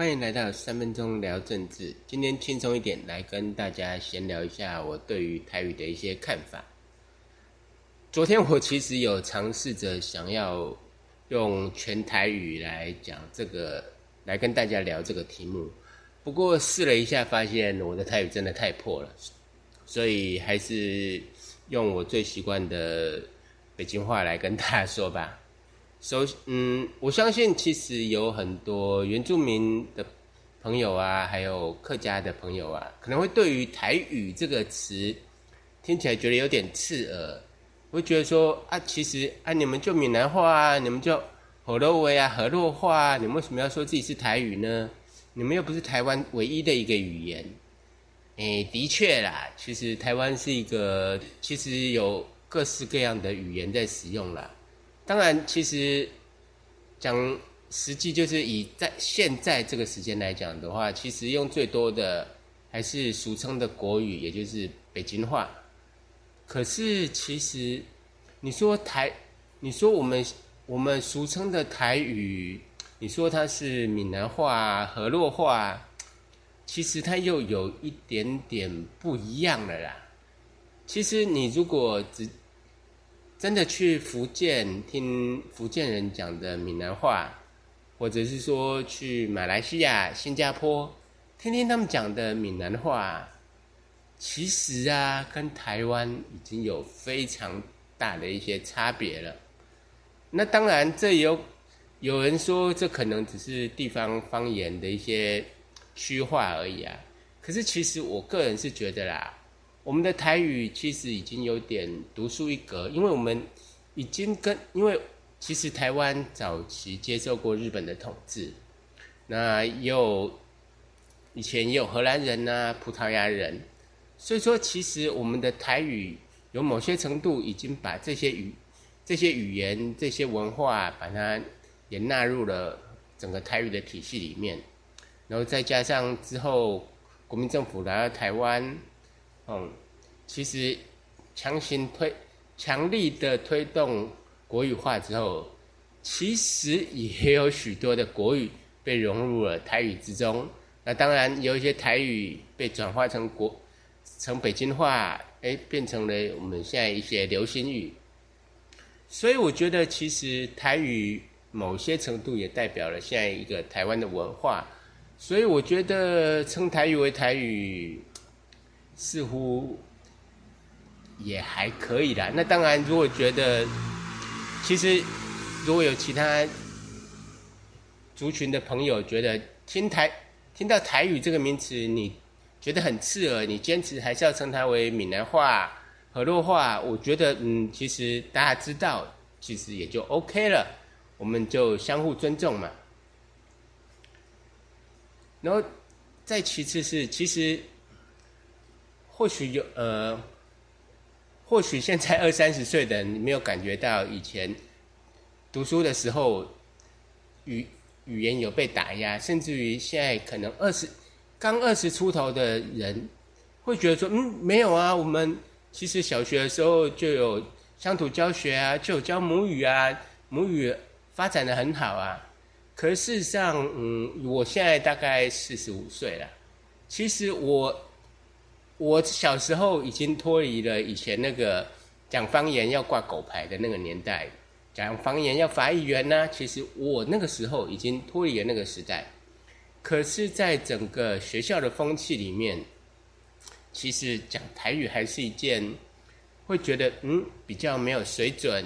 欢迎来到三分钟聊政治。今天轻松一点，来跟大家闲聊一下我对于台语的一些看法。昨天我其实有尝试着想要用全台语来讲这个，来跟大家聊这个题目。不过试了一下，发现我的台语真的太破了，所以还是用我最习惯的北京话来跟大家说吧。首嗯，我相信其实有很多原住民的朋友啊，还有客家的朋友啊，可能会对于台语这个词听起来觉得有点刺耳，会觉得说啊，其实啊，你们就闽南话啊，你们就河洛话啊，河洛话啊，你们为什么要说自己是台语呢？你们又不是台湾唯一的一个语言。诶，的确啦，其实台湾是一个，其实有各式各样的语言在使用啦。当然，其实讲实际就是以在现在这个时间来讲的话，其实用最多的还是俗称的国语，也就是北京话。可是其实你说台，你说我们我们俗称的台语，你说它是闽南话、河洛话，其实它又有一点点不一样了啦。其实你如果只真的去福建听福建人讲的闽南话，或者是说去马来西亚、新加坡听听他们讲的闽南话，其实啊，跟台湾已经有非常大的一些差别了。那当然，这有有人说这可能只是地方方言的一些区化而已啊。可是其实我个人是觉得啦。我们的台语其实已经有点独树一格，因为我们已经跟，因为其实台湾早期接受过日本的统治，那也有以前也有荷兰人呐、葡萄牙人，所以说其实我们的台语有某些程度已经把这些语、这些语言、这些文化，把它也纳入了整个台语的体系里面，然后再加上之后国民政府来到台湾。嗯，其实强行推、强力的推动国语化之后，其实也有许多的国语被融入了台语之中。那当然有一些台语被转化成国、成北京话，哎，变成了我们现在一些流行语。所以我觉得，其实台语某些程度也代表了现在一个台湾的文化。所以我觉得称台语为台语。似乎也还可以啦。那当然，如果觉得其实如果有其他族群的朋友觉得听台听到台语这个名词，你觉得很刺耳，你坚持还是要称它为闽南话、河洛话，我觉得嗯，其实大家知道，其实也就 OK 了，我们就相互尊重嘛。然后再其次是其实。或许有呃，或许现在二三十岁的人没有感觉到以前读书的时候语语言有被打压，甚至于现在可能二十刚二十出头的人会觉得说，嗯，没有啊，我们其实小学的时候就有乡土教学啊，就有教母语啊，母语发展的很好啊。可是事实上，嗯，我现在大概四十五岁了，其实我。我小时候已经脱离了以前那个讲方言要挂狗牌的那个年代，讲方言要罚一元呢。其实我那个时候已经脱离了那个时代，可是，在整个学校的风气里面，其实讲台语还是一件会觉得嗯比较没有水准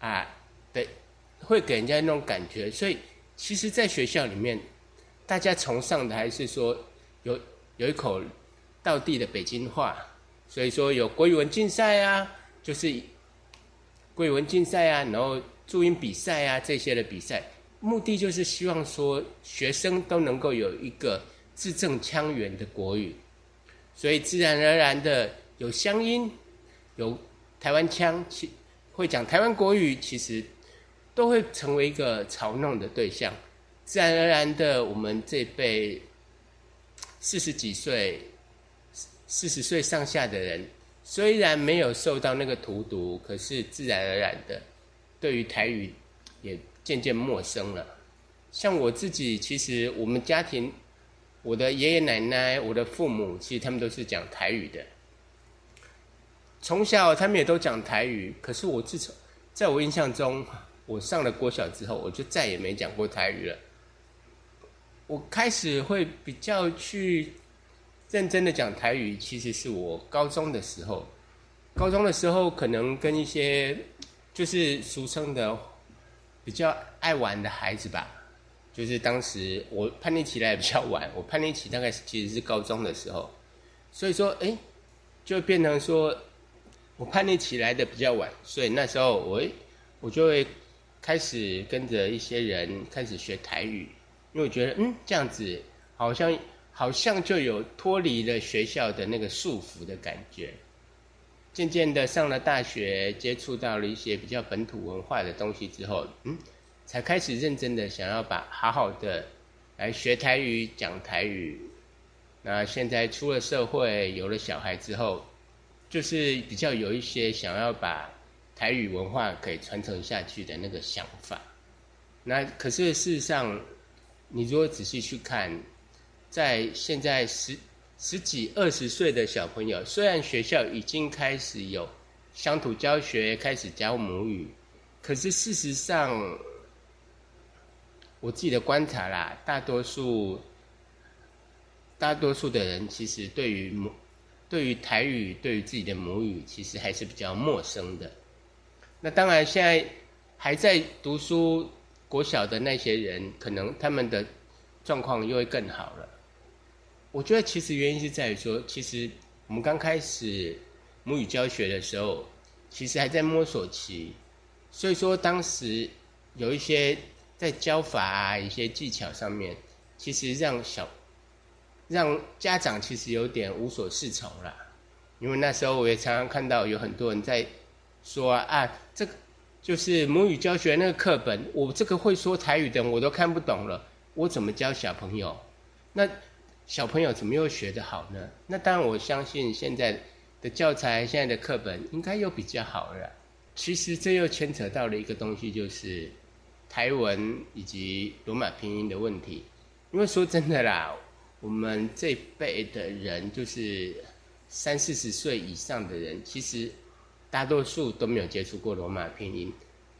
啊的，会给人家那种感觉。所以，其实，在学校里面，大家崇尚的还是说有有一口。道地的北京话，所以说有国语文竞赛啊，就是国语文竞赛啊，然后注音比赛啊这些的比赛，目的就是希望说学生都能够有一个字正腔圆的国语，所以自然而然的有乡音，有台湾腔，其会讲台湾国语，其实都会成为一个嘲弄的对象。自然而然的，我们这辈四十几岁。四十岁上下的人，虽然没有受到那个荼毒，可是自然而然的，对于台语也渐渐陌生了。像我自己，其实我们家庭，我的爷爷奶奶、我的父母，其实他们都是讲台语的。从小他们也都讲台语，可是我自从在我印象中，我上了国小之后，我就再也没讲过台语了。我开始会比较去认真的讲台语，其实是我高中的时候。高中的时候，可能跟一些就是俗称的比较爱玩的孩子吧，就是当时我叛逆期来比较晚，我叛逆期大概其实是高中的时候，所以说，哎，就变成说。我叛逆起来的比较晚，所以那时候我我就会开始跟着一些人开始学台语，因为我觉得嗯这样子好像好像就有脱离了学校的那个束缚的感觉。渐渐的上了大学，接触到了一些比较本土文化的东西之后，嗯，才开始认真的想要把好好的来学台语、讲台语。那现在出了社会，有了小孩之后。就是比较有一些想要把台语文化给传承下去的那个想法。那可是事实上，你如果仔细去看，在现在十十几二十岁的小朋友，虽然学校已经开始有乡土教学，开始教母语，可是事实上，我自己的观察啦，大多数大多数的人其实对于母对于台语，对于自己的母语，其实还是比较陌生的。那当然，现在还在读书国小的那些人，可能他们的状况又会更好了。我觉得，其实原因是在于说，其实我们刚开始母语教学的时候，其实还在摸索期，所以说当时有一些在教法啊，一些技巧上面，其实让小。让家长其实有点无所适从了，因为那时候我也常常看到有很多人在说啊，啊，这个就是母语教学那个课本，我这个会说台语的我都看不懂了，我怎么教小朋友？那小朋友怎么又学得好呢？那当然，我相信现在的教材、现在的课本应该又比较好了。其实这又牵扯到了一个东西，就是台文以及罗马拼音的问题。因为说真的啦。我们这辈的人，就是三四十岁以上的人，其实大多数都没有接触过罗马拼音。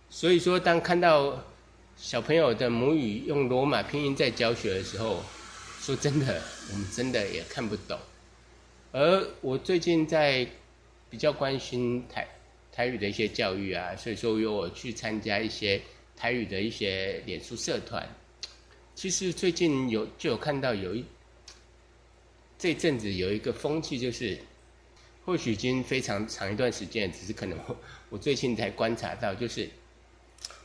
所以说，当看到小朋友的母语用罗马拼音在教学的时候，说真的，我们真的也看不懂。而我最近在比较关心台台语的一些教育啊，所以说有我去参加一些台语的一些脸书社团。其实最近有就有看到有一。这阵子有一个风气，就是或许已经非常长一段时间，只是可能我 最近才观察到，就是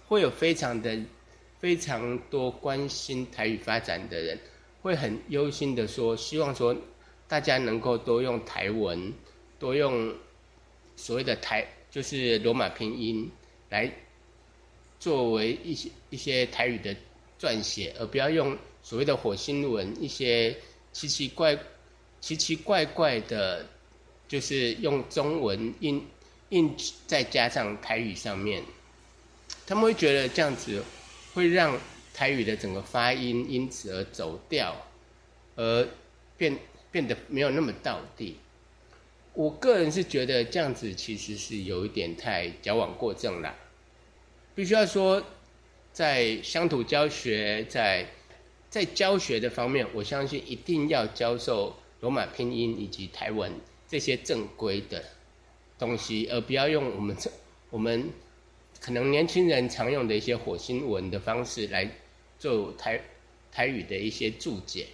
会有非常的非常多关心台语发展的人，会很忧心的说，希望说大家能够多用台文，多用所谓的台，就是罗马拼音来作为一些一些台语的撰写，而不要用所谓的火星文，一些奇奇怪。奇奇怪怪的，就是用中文印印再加上台语上面，他们会觉得这样子会让台语的整个发音因此而走调，而变变得没有那么到地。我个人是觉得这样子其实是有一点太矫枉过正了。必须要说，在乡土教学，在在教学的方面，我相信一定要教授。罗马拼音以及台文这些正规的东西，而不要用我们这我们可能年轻人常用的一些火星文的方式来做台台语的一些注解，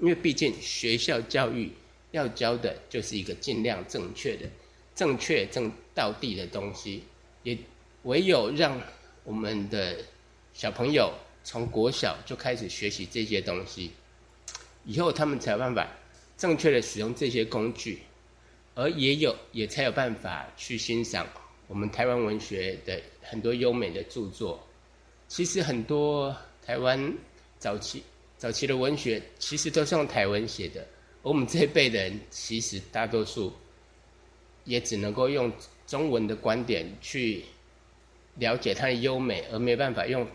因为毕竟学校教育要教的就是一个尽量正确的、正确正道地的东西，也唯有让我们的小朋友从国小就开始学习这些东西，以后他们才有办法。正确的使用这些工具，而也有也才有办法去欣赏我们台湾文学的很多优美的著作。其实很多台湾早期早期的文学，其实都是用台文写的。而我们这一辈的人，其实大多数也只能够用中文的观点去了解它的优美，而没办法用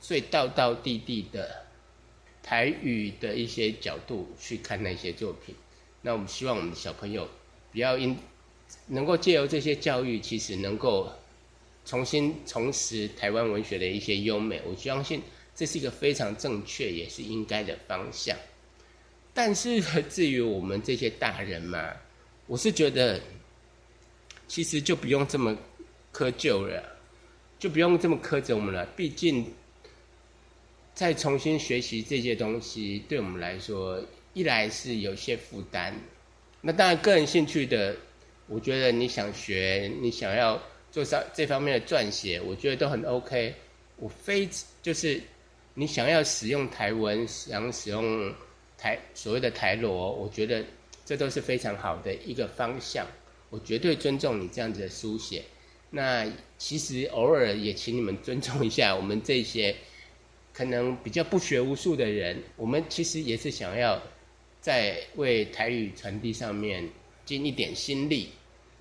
最道道地地的台语的一些角度去看那些作品。那我们希望我们的小朋友不要因能够借由这些教育，其实能够重新重拾台湾文学的一些优美。我相信这是一个非常正确也是应该的方向。但是至于我们这些大人嘛，我是觉得其实就不用这么苛求了，就不用这么苛责我们了。毕竟再重新学习这些东西，对我们来说，一来是有些负担。那当然，个人兴趣的，我觉得你想学，你想要做上这方面的撰写，我觉得都很 OK。我非就是你想要使用台文，想使用。台所谓的台罗，我觉得这都是非常好的一个方向。我绝对尊重你这样子的书写。那其实偶尔也请你们尊重一下 我们这些可能比较不学无术的人。我们其实也是想要在为台语传递上面尽一点心力。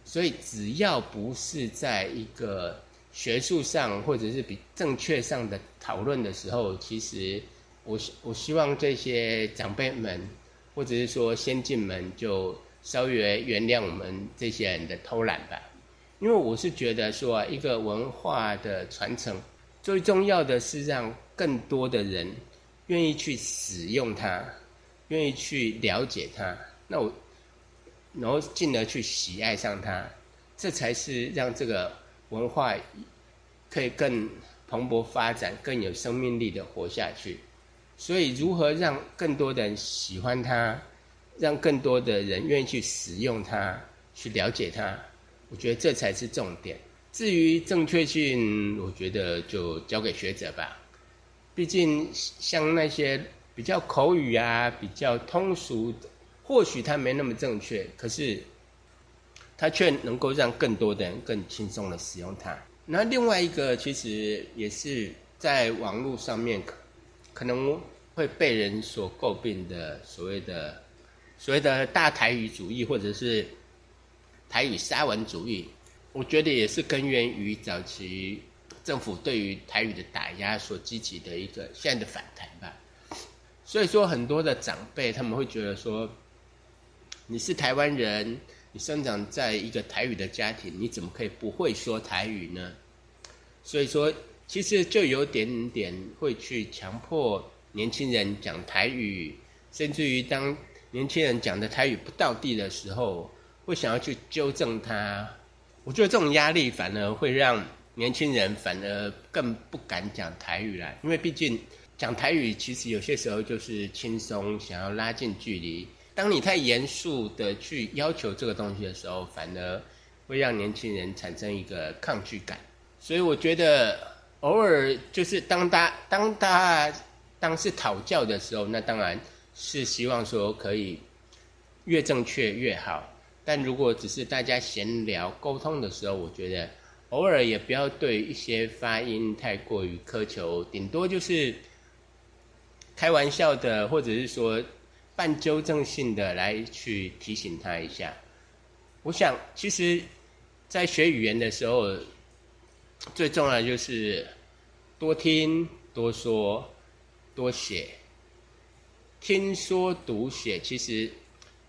所以只要不是在一个学术上或者是比正确上的讨论的时候，其实。我希我希望这些长辈们，或者是说先进们，就稍微原谅我们这些人的偷懒吧。因为我是觉得说，一个文化的传承，最重要的是让更多的人愿意去使用它，愿意去了解它，那我，然后进而去喜爱上它，这才是让这个文化可以更蓬勃发展、更有生命力的活下去。所以，如何让更多的人喜欢它，让更多的人愿意去使用它，去了解它，我觉得这才是重点。至于正确性，我觉得就交给学者吧。毕竟，像那些比较口语啊、比较通俗的，或许它没那么正确，可是它却能够让更多的人更轻松的使用它。那另外一个，其实也是在网络上面。可能会被人所诟病的所谓的所谓的大台语主义，或者是台语沙文主义，我觉得也是根源于早期政府对于台语的打压所激起的一个现在的反弹吧。所以说，很多的长辈他们会觉得说，你是台湾人，你生长在一个台语的家庭，你怎么可以不会说台语呢？所以说。其实就有点点会去强迫年轻人讲台语，甚至于当年轻人讲的台语不到地的时候，会想要去纠正他。我觉得这种压力反而会让年轻人反而更不敢讲台语了，因为毕竟讲台语其实有些时候就是轻松，想要拉近距离。当你太严肃的去要求这个东西的时候，反而会让年轻人产生一个抗拒感。所以我觉得。偶尔就是当大当大当是讨教的时候，那当然是希望说可以越正确越好。但如果只是大家闲聊沟通的时候，我觉得偶尔也不要对一些发音太过于苛求，顶多就是开玩笑的，或者是说半纠正性的来去提醒他一下。我想，其实，在学语言的时候。最重要的就是多听、多说、多写。听说读写，其实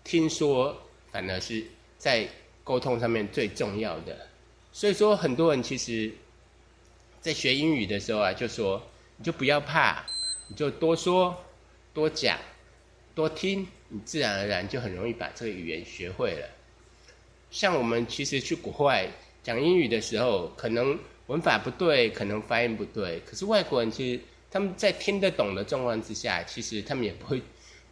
听说反而是在沟通上面最重要的。所以说，很多人其实，在学英语的时候啊，就说你就不要怕，你就多说、多讲、多听，你自然而然就很容易把这个语言学会了。像我们其实去国外讲英语的时候，可能。文法不对，可能发音不对，可是外国人其实他们在听得懂的状况之下，其实他们也不会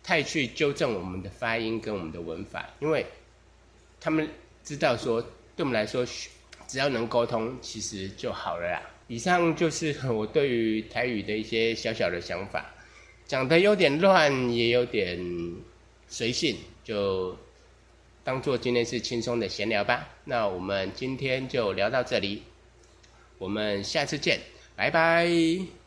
太去纠正我们的发音跟我们的文法，因为他们知道说，对我们来说，只要能沟通，其实就好了啦。以上就是我对于台语的一些小小的想法，讲的有点乱，也有点随性，就当做今天是轻松的闲聊吧。那我们今天就聊到这里。我们下次见，拜拜。